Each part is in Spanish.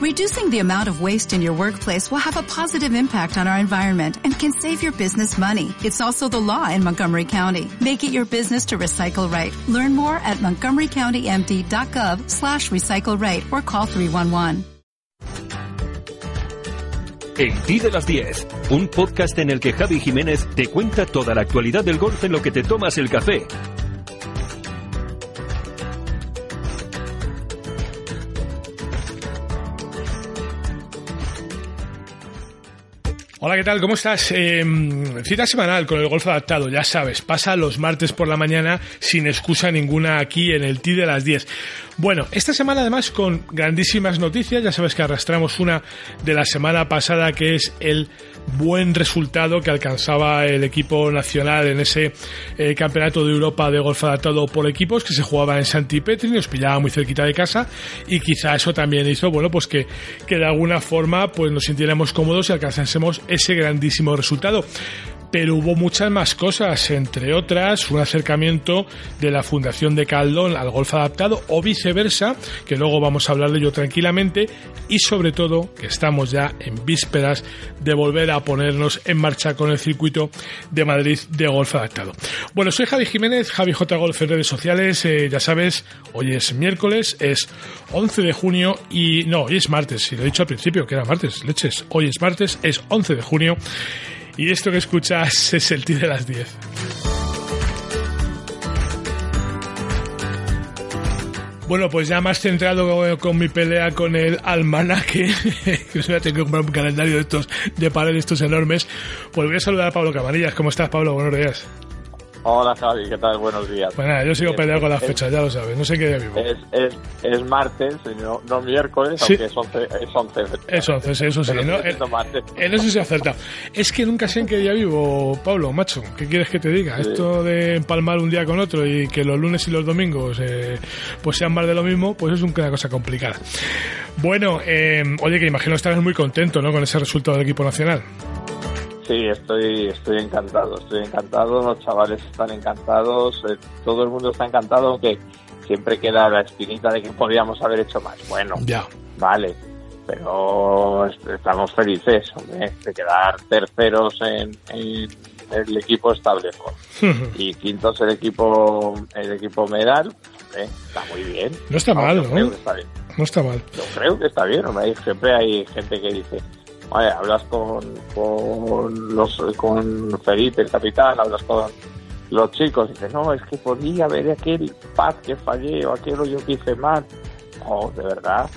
Reducing the amount of waste in your workplace will have a positive impact on our environment and can save your business money. It's also the law in Montgomery County. Make it your business to recycle right. Learn more at montgomerycountymd.gov slash recycle right or call 311. El Ti de las 10, un podcast en el que Javi Jiménez te cuenta toda la actualidad del golf en lo que te tomas el café. Hola, ¿qué tal? ¿Cómo estás? Eh, cita semanal con el golf adaptado, ya sabes, pasa los martes por la mañana sin excusa ninguna aquí en el TI de las 10. Bueno, esta semana además con grandísimas noticias, ya sabes que arrastramos una de la semana pasada que es el buen resultado que alcanzaba el equipo nacional en ese eh, campeonato de Europa de golf adaptado por equipos que se jugaba en Santipetri, nos pillaba muy cerquita de casa y quizá eso también hizo, bueno, pues que, que de alguna forma pues nos sintiéramos cómodos y alcanzásemos ese grandísimo resultado pero hubo muchas más cosas, entre otras un acercamiento de la Fundación de Caldón al golf adaptado o viceversa, que luego vamos a hablar de ello tranquilamente, y sobre todo que estamos ya en vísperas de volver a ponernos en marcha con el circuito de Madrid de golf adaptado. Bueno, soy Javi Jiménez, Javi J Golf en redes sociales, eh, ya sabes, hoy es miércoles, es 11 de junio y no, hoy es martes, si lo he dicho al principio que era martes, leches, hoy es martes, es 11 de junio y esto que escuchas es el tío de las 10. Bueno, pues ya más centrado con mi pelea con el almanaque, que voy a tener que comprar un calendario de estos de pared estos enormes, pues voy a saludar a Pablo Cabanillas. ¿Cómo estás, Pablo? Buenos días. Hola Javi, ¿qué tal? Buenos días. Pues nada, yo sigo peleando con las fechas, ya lo sabes, no sé qué día vivo. Es, es, es martes, no, no miércoles, Sí. aunque es 11. Es 11 Es 11, sí, eso sí. Pero ¿no? En, en eso se ha acertado. Es que nunca sé en qué día vivo, Pablo, macho. ¿Qué quieres que te diga? Sí. Esto de empalmar un día con otro y que los lunes y los domingos eh, pues sean más de lo mismo, pues es una cosa complicada. Bueno, eh, oye, que imagino estarás muy contento ¿no? con ese resultado del equipo nacional. Sí, estoy, estoy encantado, estoy encantado, los chavales están encantados, eh, todo el mundo está encantado, aunque siempre queda la espinita de que podíamos haber hecho más. Bueno, Ya. vale, pero est- estamos felices hombre, de quedar terceros en, en el equipo estable y quintos el equipo el equipo medal eh, está muy bien No está mal, ¿no? está bien. No está mal. Yo creo que está bien, hombre. Siempre hay gente que dice, hablas con, con, los, con Felipe, el capitán, hablas con los chicos, y dices, no, es que podía haber aquel paz que fallé o aquello yo que hice mal. No, de verdad,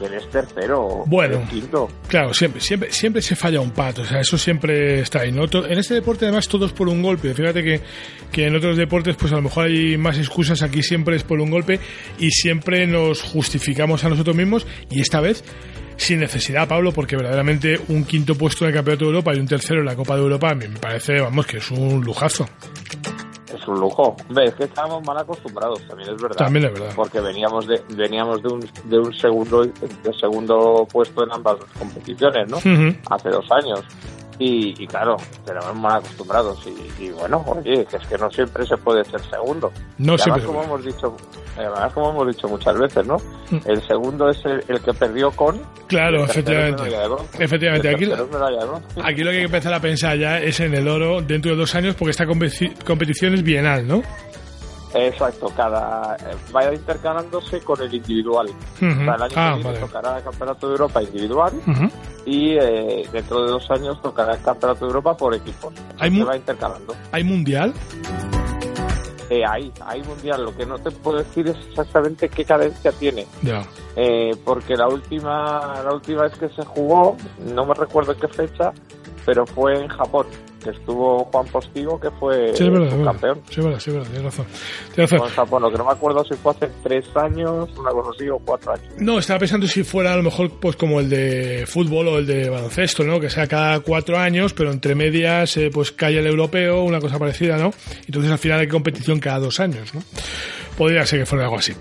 eres tercero Bueno. eres quinto. Claro, siempre, siempre, siempre se falla un pato, o sea, eso siempre está ahí. ¿no? En este deporte, además, todo es por un golpe. Fíjate que, que en otros deportes, pues a lo mejor hay más excusas, aquí siempre es por un golpe y siempre nos justificamos a nosotros mismos y esta vez sin necesidad, Pablo, porque verdaderamente un quinto puesto en el Campeonato de Europa y un tercero en la Copa de Europa, a mí me parece, vamos, que es un lujazo. Es un lujo. Hombre, es que estábamos mal acostumbrados, también es verdad. También es verdad. Porque veníamos de, veníamos de un, de un segundo, de segundo puesto en ambas competiciones, ¿no? Hace dos años. Y, y claro, tenemos mal acostumbrados. Y, y bueno, oye, que es que no siempre se puede ser segundo. No además, siempre. como hemos dicho, además, como hemos dicho muchas veces, ¿no? Mm. El segundo es el, el que perdió con. Claro, efectivamente. Efectivamente, aquí, aquí lo que hay que empezar a pensar ya es en el oro dentro de dos años, porque esta competi- competición es bienal, ¿no? Exacto, cada eh, vaya intercalándose con el individual. O sea, el año Ah, que viene vale. tocará el Campeonato de Europa individual y eh, dentro de dos años tocará el Campeonato de Europa por equipos. Hay Se va intercalando. ¿Hay mundial? Eh, hay, hay mundial. Lo que no te puedo decir es exactamente qué cadencia tiene. Eh, porque la última, la última vez que se jugó, no me recuerdo qué fecha, pero fue en Japón, que estuvo Juan Postigo, que fue Sí, es verdad, verdad. campeón Sí, es verdad, sí, es verdad, tienes razón. Tienes razón. con. Lo que no me acuerdo si fue hace tres años, una cosa así, o cuatro años. No, estaba pensando si fuera a lo mejor pues como el de fútbol o el de baloncesto, ¿no? Que sea cada cuatro años, pero entre medias eh, pues cae el europeo, una cosa parecida, ¿no? Entonces al final hay competición cada dos años, ¿no? Podría ser que fuera algo así.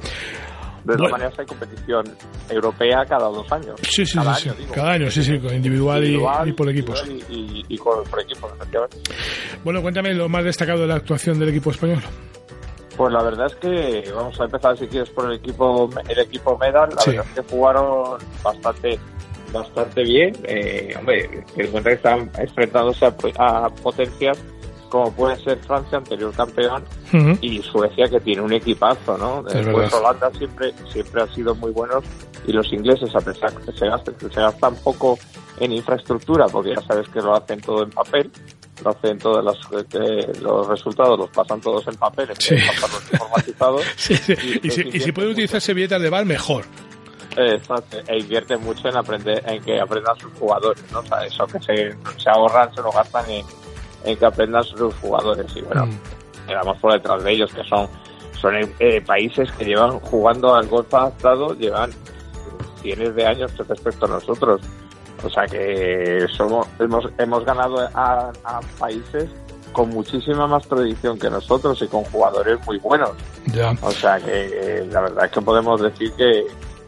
De Bueno. todas maneras hay competición europea cada dos años. Sí, sí, cada sí, sí. año, digo. Cada año, sí, sí, con individual, y- por equipos. Y, y- y con, por equipos, efectivamente. Bueno, cuéntame lo más destacado de la actuación del equipo español. Pues la verdad es que vamos a empezar si quieres por el equipo el equipo Medal. La Sí. verdad es que jugaron bastante bastante bien. Eh, hombre, en cuenta que están enfrentándose a, a potencias como puede ser Francia, anterior campeón, Ujú. y Suecia que tiene un equipazo, ¿no? Es Después verdad. Holanda siempre siempre han sido muy buenos y los ingleses a pesar que se gastan, se gastan poco en infraestructura porque ya sabes que lo hacen todo en papel, lo hacen todos los, que los resultados los pasan todos en papel, Sí. informatizados. Sí, sí. Y- Y, si, y si puede utilizarse billetas de bar, mejor. Eh, Exacto, e invierte mucho en aprender, en que aprendan sus jugadores, ¿no? O sea, eso que se, se ahorran, se lo gastan en, en que aprendan sus jugadores. Y bueno, Mm. vamos por detrás de ellos, que son, son eh, países que llevan jugando al golf adaptado, llevan cientos de años respecto a nosotros. O sea que somos, hemos, hemos ganado a, a países con muchísima más tradición que nosotros y con jugadores muy buenos. O sea que eh, la verdad es que podemos decir que,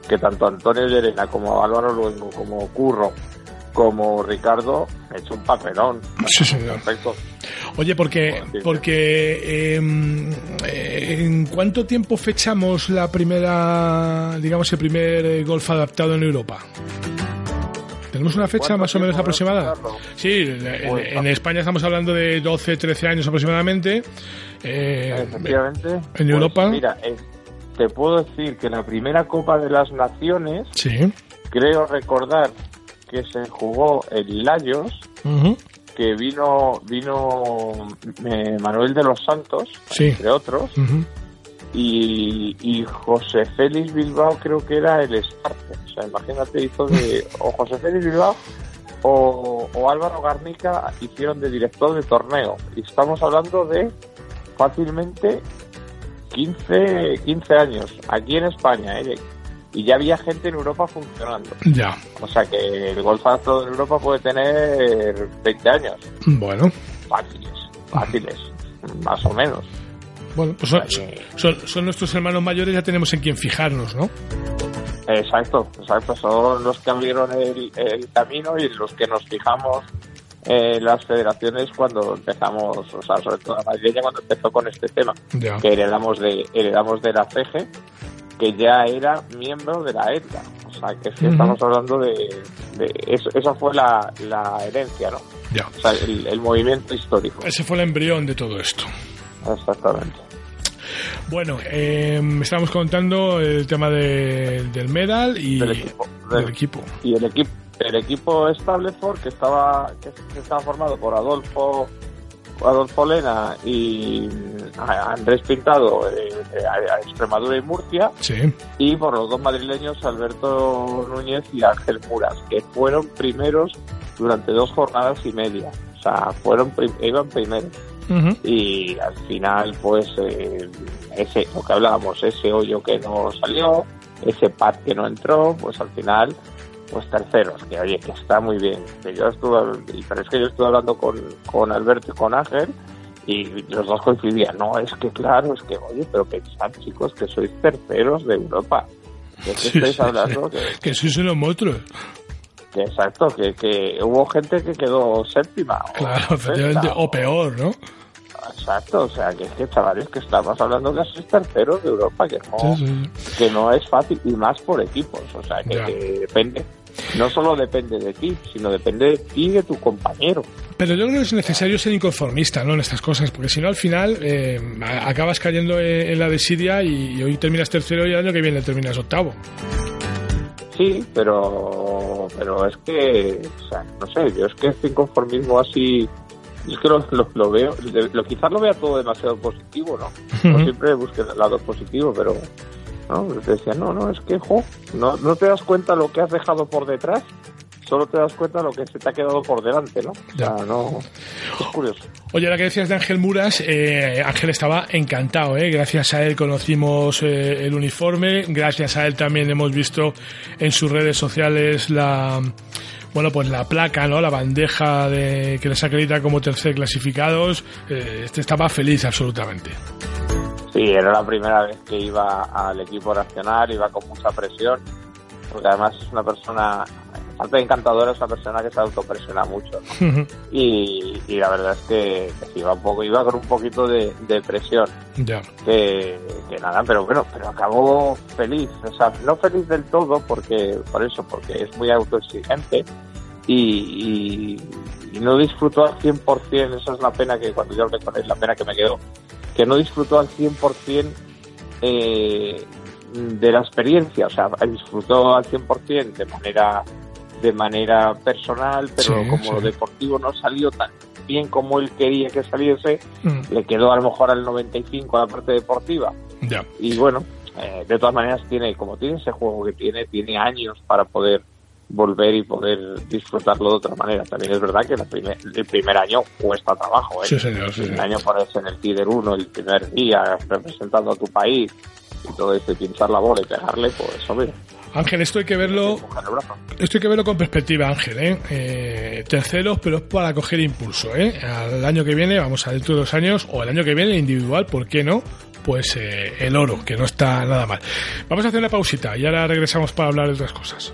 que tanto Antonio Llerena como Álvaro Luengo, como Curro, como Ricardo, han hecho un papelón. Sí, señor. Perfecto. Oye, porque, porque em, eh, ¿en cuánto tiempo fechamos la primera, digamos, el primer eh, golf adaptado en Europa? ¿Tenemos una fecha ¿Cuánto más o menos aproximada? Sí, en, en- en España estamos hablando de 12, 13 años aproximadamente. Eh, Efectivamente. en Pues, Europa. Mira, eh, te puedo decir que la primera Copa de las Naciones, sí. creo recordar que se jugó en Layos, que vino vino eh, Manuel de los Santos, Sí. entre otros, y, y José Félix Bilbao creo que era el starter. O sea, imagínate, hizo de. O José Félix Bilbao o, o Álvaro Garnica hicieron de director de torneo. Y estamos hablando de fácilmente 15, 15 años aquí en España. ¿eh? Y ya había gente en Europa funcionando. Ya. O sea que el golf adaptado en Europa puede tener 20 años. Bueno. Fáciles, fáciles, más o menos. Bueno, pues son, son- son nuestros hermanos mayores, ya tenemos en quién fijarnos, ¿no? Exacto, exacto. Son los que abrieron el, el camino y los que nos fijamos en las federaciones cuando empezamos, o sea, sobre todo la madrileña cuando empezó con este tema, Ya. que heredamos de heredamos de la CEGE, que ya era miembro de la ETA. O sea, que que Ujú. estamos hablando de... de eso, esa fue la, la herencia, ¿no? Ya. O sea, el, el movimiento histórico. Ese fue el embrión de todo esto. Exactamente. Bueno, eh, estábamos contando el tema de- del medal y Del equipo. del Del- equipo. y el equipo el equipo Stableford que estaba que, que estaba formado por Adolfo Adolfo Lena y Andrés Pintado eh, a- Extremadura y Murcia Sí. y por los dos madrileños Alberto Núñez y Ángel Muras que fueron primeros durante dos jornadas y media. O sea fueron prim- iban primeros. Y al final pues eh, ese lo que hablábamos ese hoyo que no salió ese pad que no entró pues al final pues terceros que oye que está muy bien que yo estuve y- pero es que yo estuve hablando con, con Alberto y con Ángel y los dos coincidían no es que claro es que oye pero pensad chicos que sois terceros de Europa ¿De qué Sí, estáis sí, hablando? sí. Que, Que sois unos monstruos. que exacto, que, que hubo gente que quedó séptima. o Claro, efectivamente. sexta, O peor, ¿no? Exacto, o sea, que es que chavales que estamos hablando de esos terceros de Europa, que no, Sí, sí, sí. que no es fácil, y más por equipos, o sea, que depende, no solo depende de ti, sino depende de ti y de tu compañero. Pero yo creo que es necesario ser inconformista, ¿no? En estas cosas, porque si no, al final eh, acabas cayendo en, la desidia y, hoy terminas tercero y el año que viene terminas octavo. Sí, pero, pero es que, o sea, no sé, yo es que este inconformismo así, es que lo, lo, lo veo, lo, quizás lo vea todo demasiado positivo, ¿no? No siempre busque el lado positivo, pero no, te decía, no, no, es que, jo, no, no te das cuenta lo que has dejado por detrás, solo te das cuenta lo que se te ha quedado por delante, ¿no? O sea, no, es curioso. Oye, ahora que decías de Ángel Muras, eh, Ángel estaba encantado, ¿eh? Gracias a él conocimos eh, el uniforme, gracias a él también hemos visto en sus redes sociales la, bueno, pues la placa, ¿no? La bandeja de, que les acredita como tercer clasificados. Eh, este estaba feliz absolutamente. Sí, era la primera vez que iba al equipo nacional, iba con mucha presión, porque además es una persona aparte de encantadora, es una persona que se autopresiona mucho. y, la verdad es que, iba un poco, iba con un poquito de, presión. Ya. Que, nada, pero bueno, pero acabó feliz. O sea, no feliz del todo, porque por eso, porque es muy autoexigente. Y, y, no disfrutó al 100%, esa es la pena que cuando yo hablé con él, la pena que me quedó, que no disfrutó al 100% eh, de la experiencia, o sea, disfrutó al 100% de manera de manera personal, pero como lo deportivo no salió tan bien como él quería que saliese, mm. le quedó a lo mejor al 95 a la parte deportiva. Y bueno, eh, de todas maneras tiene, como tiene ese juego que tiene, tiene años para poder volver y poder disfrutarlo de otra manera. También es verdad que el primer, año cuesta trabajo. ¿eh? Sí, señor, el año ponerse en el Tider 1 el primer día representando a tu país y todo eso, y pinchar la bola y pegarle, pues hombre. Ángel, esto hay que verlo. Esto hay que verlo con perspectiva, Ángel. ¿eh? eh terceros, pero es para coger impulso. ¿eh? Al año que viene, vamos a dentro de dos años, o el año que viene, individual, ¿por qué no? Pues eh, el oro, que no está nada mal. Vamos a hacer una pausita y ahora regresamos para hablar de otras cosas.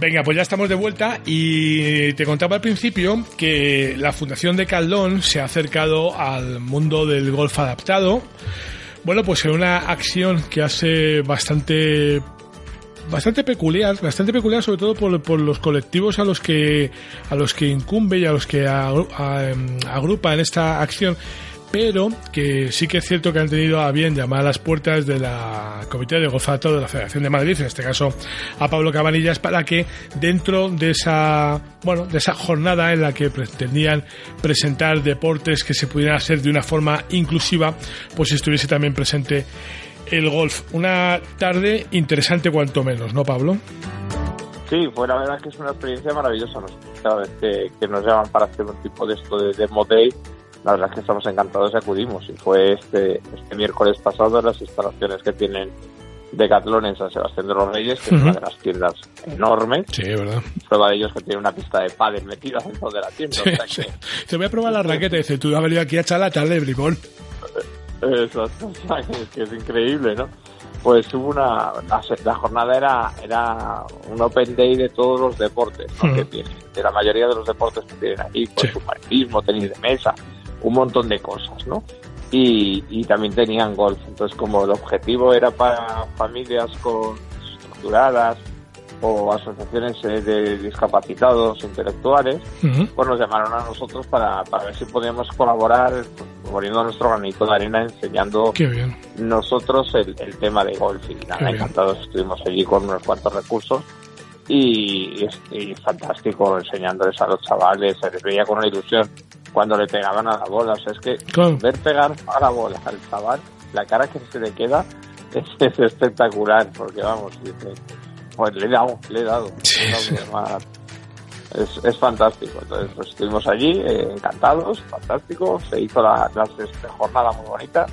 Venga, pues ya estamos de vuelta y te contaba al principio que la Fundación de Caldón se ha acercado al mundo del golf adaptado. Bueno, pues en una acción que hace bastante bastante peculiar, bastante peculiar sobre todo por, por, los colectivos a los que a los que incumbe y a los que agrupa en esta acción pero que sí que es cierto que han tenido a bien llamar a las puertas de la Comité de Gozato de la Federación de Madrid, en este caso a Pablo Cabanillas, para que dentro de esa, bueno, de esa jornada en la que pretendían presentar deportes que se pudieran hacer de una forma inclusiva, pues estuviese también presente el golf. Una tarde interesante cuanto menos, ¿no, Pablo? Sí, fue la verdad que es una experiencia maravillosa. Cada vez que, nos llaman para hacer un tipo de esto de Demo Day, la verdad es que estamos encantados y acudimos. Y fue este, este miércoles pasado las instalaciones que tienen Decathlon en San Sebastián de los Reyes, que es una de las tiendas enormes. Sí, verdad. Prueba de ellos que tiene una pista de pádel metida dentro de la tienda. Te voy a probar la raqueta y dice, tú has venido aquí a echar la tarde, bribón. Eso, es que es increíble, ¿no? Pues hubo una... La, jornada era, era un open day de todos los deportes que tienen. De la mayoría de los deportes que tienen aquí, pues submarinismo, tenis de mesa, un montón de cosas, ¿no? Y, y también tenían golf. Entonces, como el objetivo era para familias con estructuradas o asociaciones eh, de discapacitados intelectuales, pues nos llamaron a nosotros para, para ver si podíamos colaborar poniendo nuestro granito de arena enseñando nosotros el, el, tema de golf. Y nada, encantados estuvimos allí con unos cuantos recursos. Y, y, fantástico enseñándoles a los chavales, se les veía con una ilusión cuando le pegaban a la bola. O sea, es que ver pegar a la bola al chaval, la cara que se le queda es, espectacular, porque vamos, dice, pues le he dado, le he dado. Es, es, fantástico. Entonces, pues estuvimos allí, eh, encantados, fantástico. Se hizo la, la, jornada muy bonita.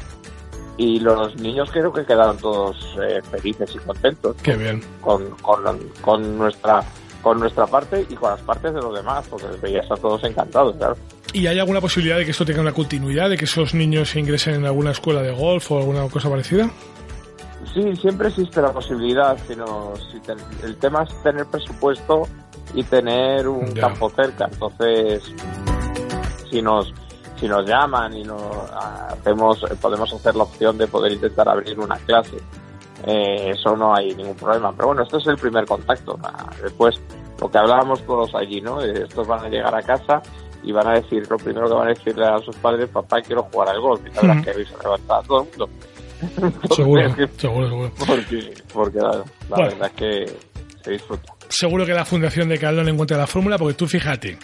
Y los niños creo que quedaron todos eh, felices y contentos. Qué bien. Con, con, con, nuestra con nuestra parte y con las partes de los demás, porque les veías a todos encantados, claro. ¿Y hay alguna posibilidad de que esto tenga una continuidad, de que esos niños se ingresen en alguna escuela de golf o alguna cosa parecida? Sí, siempre existe la posibilidad, sino si el tema es tener presupuesto y tener un campo cerca. Entonces, si nos si nos llaman y nos hacemos podemos hacer la opción de poder intentar abrir una clase. Eh, eso no hay ningún problema. Pero bueno, este es el primer contacto. Después, lo que hablábamos todos allí, ¿no? Estos van a llegar a casa y van a decir, lo primero que van a decirle a sus padres, papá, quiero jugar al golf. Y la verdad que se levanta a todo el mundo. seguro, seguro, seguro. Porque, porque la, verdad es que se disfruta. Seguro que la Fundación de Caldón encuentra la fórmula, porque tú fíjate,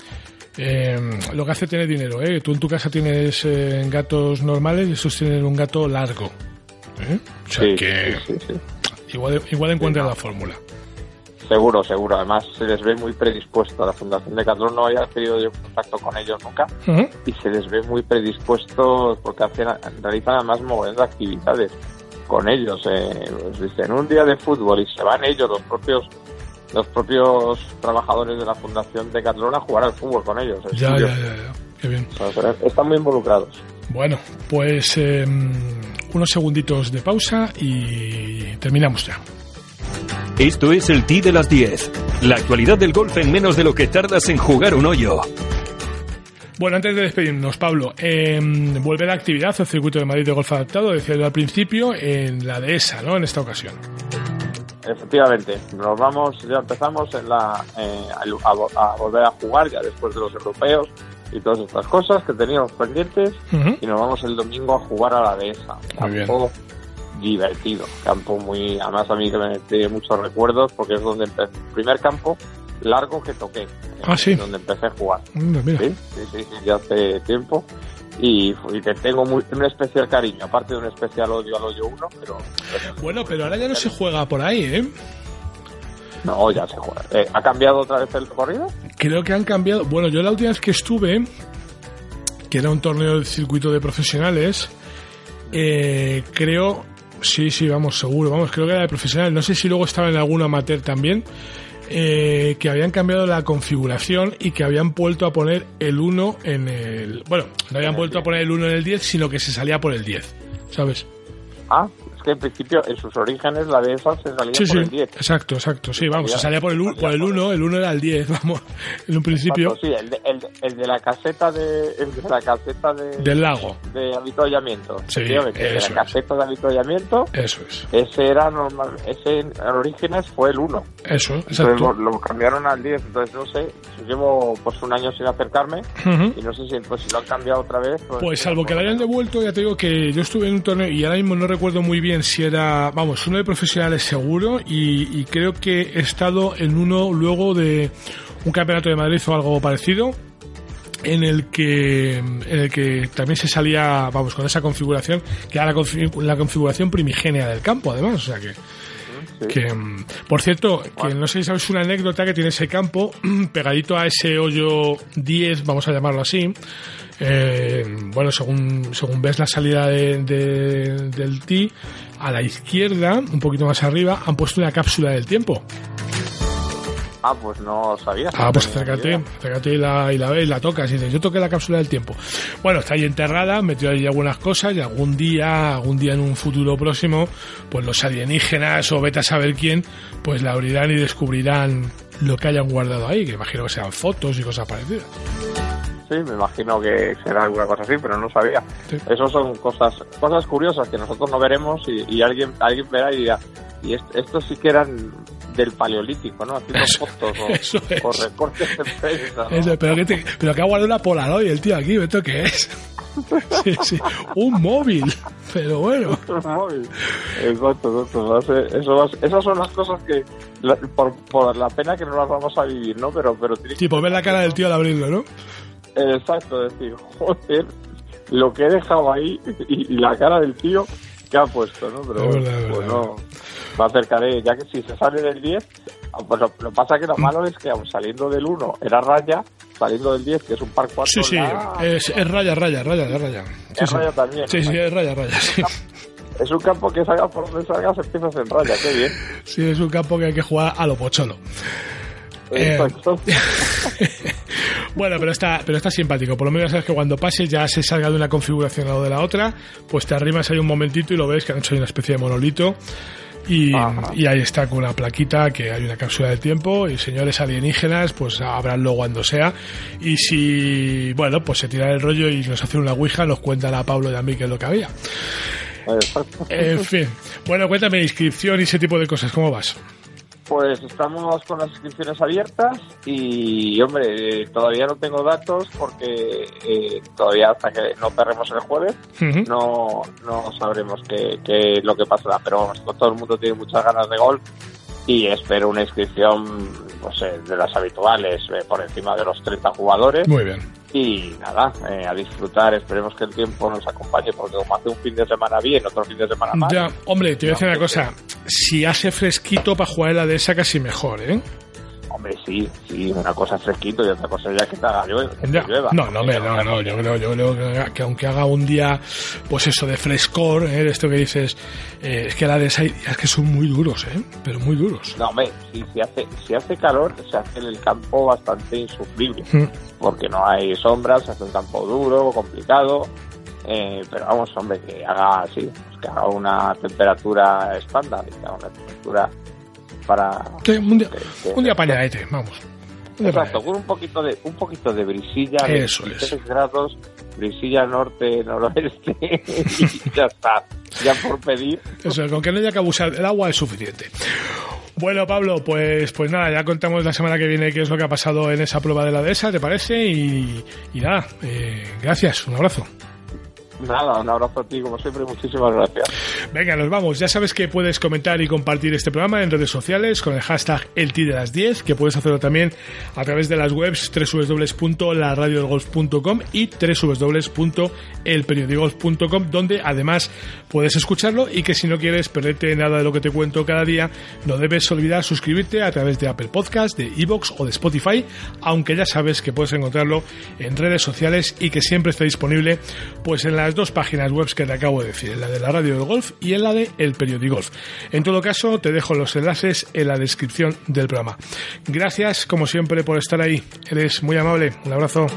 eh, lo que hace tener dinero, ¿eh? Tú en tu casa tienes eh, gatos normales y estos tienen un gato largo. ¿Eh? O sea que... igual, igual encuentran la fórmula. Seguro, seguro. Además, se les ve muy predispuesto. La Fundación de Catlón no había tenido yo contacto con ellos nunca y se les ve muy predispuestos porque hacen, realizan además mogollón de actividades con ellos. Eh, pues, dicen un día de fútbol y se van ellos, los propios los propios trabajadores de la Fundación de Catlón a jugar al fútbol con ellos. Ya, ya, ya, ya. Qué bien. Están muy involucrados. Bueno, pues eh, unos segunditos de pausa y terminamos ya. Esto es el T de las 10. La actualidad del golf en menos de lo que tardas en jugar un hoyo. Bueno, antes de despedirnos, Pablo, eh, vuelve la actividad al circuito de Madrid de golf adaptado, decía yo al principio, en la dehesa, ¿no? En esta ocasión. Efectivamente, nos vamos, ya empezamos en la, eh, a, a volver a jugar ya después de los europeos y todas estas cosas que teníamos pendientes y nos vamos el domingo a jugar a la dehesa. Campo divertido, campo muy, además a mí que me tiene muchos recuerdos porque es donde empecé, el primer campo largo que toqué, Ah, sí. donde empecé a jugar. Mira. Sí, sí, sí, sí, ya hace tiempo. Y, y te tengo muy, un especial cariño, aparte de un especial odio al hoyo 1, pero, pero Bueno, pero ahora ya no se juega por ahí, ¿eh? no, ya se juega. Eh, ¿Ha cambiado otra vez el recorrido? Creo que han cambiado. Bueno, yo la última vez que estuve, que era un torneo del circuito de profesionales, eh, creo, sí, sí, vamos, seguro, vamos, creo que era de profesionales. No sé si luego estaba en algún amateur también, eh, que habían cambiado la configuración y que habían vuelto a poner el 1 en el. Bueno, no habían vuelto a poner el 1 en el 10, sino que se salía por el 10, ¿sabes? Ah, que en principio en sus orígenes la de esas se salía Sí, por sí, el 10. exacto, exacto, sí, vamos, se Salía- por el, u- por el 1, el 1 era el 10, vamos, en un principio, Exacto, sí, el de, el, el de la caseta de, el de la caseta de, del lago, de avituallamiento. Sí, el de eso la es. caseta de avituallamiento, eso es, ese era normal, ese en orígenes fue el 1. eso, Entonces exacto. lo, lo cambiaron al 10, entonces no sé, llevo pues un año sin acercarme Ujú. y no sé si, pues, si lo han cambiado otra vez. Pues salvo que lo hayan devuelto, ya te digo que yo estuve en un torneo y ahora mismo no recuerdo muy bien si era, vamos, uno de profesionales seguro y, creo que he estado en uno luego de un campeonato de Madrid o algo parecido en el que en el que también se salía, vamos, con esa configuración, que era la, confi- la configuración primigenia del campo, además, o sea que Sí. que mm, por cierto, que no sé si sabes una anécdota que tiene ese campo pegadito a ese hoyo 10, vamos a llamarlo así. eh, bueno, según, según ves la salida de- de- del tee, a la izquierda, un poquito más arriba, han puesto una cápsula del tiempo. Ah, pues no sabía. Ah, pues acércate, acércate y la, y la ves la tocas y dices, yo toqué la cápsula del tiempo. Bueno, está ahí enterrada, metió ahí algunas cosas y algún día, algún día en un futuro próximo, pues los alienígenas o vete a saber quién, pues la abrirán y descubrirán lo que hayan guardado ahí, que imagino que sean fotos y cosas parecidas. Sí, me imagino que será alguna cosa así, pero no sabía. Sí. Eso son cosas cosas curiosas que nosotros no veremos y, y alguien alguien verá y dirá, y est- estos sí que eran del paleolítico, ¿no? Haciendo Eso- fotos o, eso es. o recortes en prensa, ¿no? Eso, pero, que te- pero que ha guardado una Polaroid el tío aquí, ¿esto qué es? Sí, sí, un móvil, pero bueno. Un móvil. Exacto, exacto. eso va a ser- esas son las cosas que, la- por, por la pena que no las vamos a vivir, ¿no? Pero, pero tiene Tipo, ver la cara del tío al abrirlo, ¿no? Exacto, decir, joder, lo que he dejado ahí y, y la cara del tío que ha puesto, ¿no? Pero Es bueno, verdad, es pues verdad. No, me acercaré, ya que si se sale del 10, ah, pues lo, lo pasa que lo malo es que aun saliendo del 1 era raya, saliendo del 10, que es un par 4, Sí, sí, es, es raya, raya, raya, raya. Sí, Es sí. raya también. Sí, sí, es raya, raya, sí. es un campo que salga por donde salgas empiezas en raya, qué bien. Sí, es un campo que hay que jugar a lo pocholo. Eh, Exacto. Bueno, pero está, pero está simpático. Por lo menos sabes que cuando pases ya se salga de una configuración lo de la otra, pues te arrimas ahí un momentito y lo ves que han hecho ahí una especie de monolito. Y, ahí está con una plaquita que hay una cápsula del tiempo y señores alienígenas pues abranlo cuando sea. Y si bueno pues se tira el rollo y nos hacen una ouija nos cuentan a Pablo y a mí qué es lo que había. En fin. Bueno cuéntame inscripción y ese tipo de cosas ¿cómo vas? Pues estamos con las inscripciones abiertas y, hombre, eh, todavía no tengo datos porque eh, todavía hasta que no cerremos el jueves no, no sabremos qué, qué es lo que pasará. Pero vamos, todo el mundo tiene muchas ganas de golf y espero una inscripción no sé, de las habituales, eh, por encima de los 30 jugadores. Muy bien y nada, eh, a disfrutar, esperemos que el tiempo nos acompañe, porque como hace un fin de semana bien, otro fin de semana mal. Ya, hombre, te voy a decir una cosa, si hace fresquito para jugar en la dehesa casi mejor, ¿eh? Hombre, sí, sí, una cosa es fresquito y otra cosa ya que te haga llueva. que llueva. No, no, hombre, no, no, yo creo, yo creo que, que aunque haga un día, pues eso, de frescor, ¿eh? esto que dices, eh, es que la dehesa hay días que son muy duros, ¿eh? Pero muy duros. No, hombre, si, si, hace, si hace calor, se hace el campo bastante insufrible, Mm. porque no hay sombras, se hace un campo duro, complicado, eh, pero vamos, hombre, que haga así, pues que haga una temperatura estándar, que haga una temperatura para... Un día, que- un día pañadete, vamos. Un Exacto, con un poquito de un poquito de brisilla, Eso 23 es. grados, brisilla norte, noroeste, y ya está. Ya por pedir. Eso, con que no haya que abusar del agua es suficiente. Bueno, Pablo, pues, pues nada, ya contamos la semana que viene qué es lo que ha pasado en esa prueba de la dehesa, ¿te parece? Y, y nada, eh, gracias, un abrazo. Nada, un abrazo a ti, como siempre, muchísimas gracias. Venga, nos vamos. Ya sabes que puedes comentar y compartir este programa en redes sociales con el hashtag el de las 10, que puedes hacerlo también a través de las webs www.laradiodelgolf.com y www.elperiodigolf.com, donde además puedes escucharlo y que si no quieres perderte nada de lo que te cuento cada día, no debes olvidar suscribirte a través de Apple Podcast, de Evox o de Spotify, aunque ya sabes que puedes encontrarlo en redes sociales y que siempre está disponible pues en las dos páginas web que te acabo de decir, en la de la radio del golf y en la de El Periodigolf. En todo caso, te dejo los enlaces en la descripción del programa. Gracias, como siempre, por estar ahí. Eres muy amable. Un abrazo.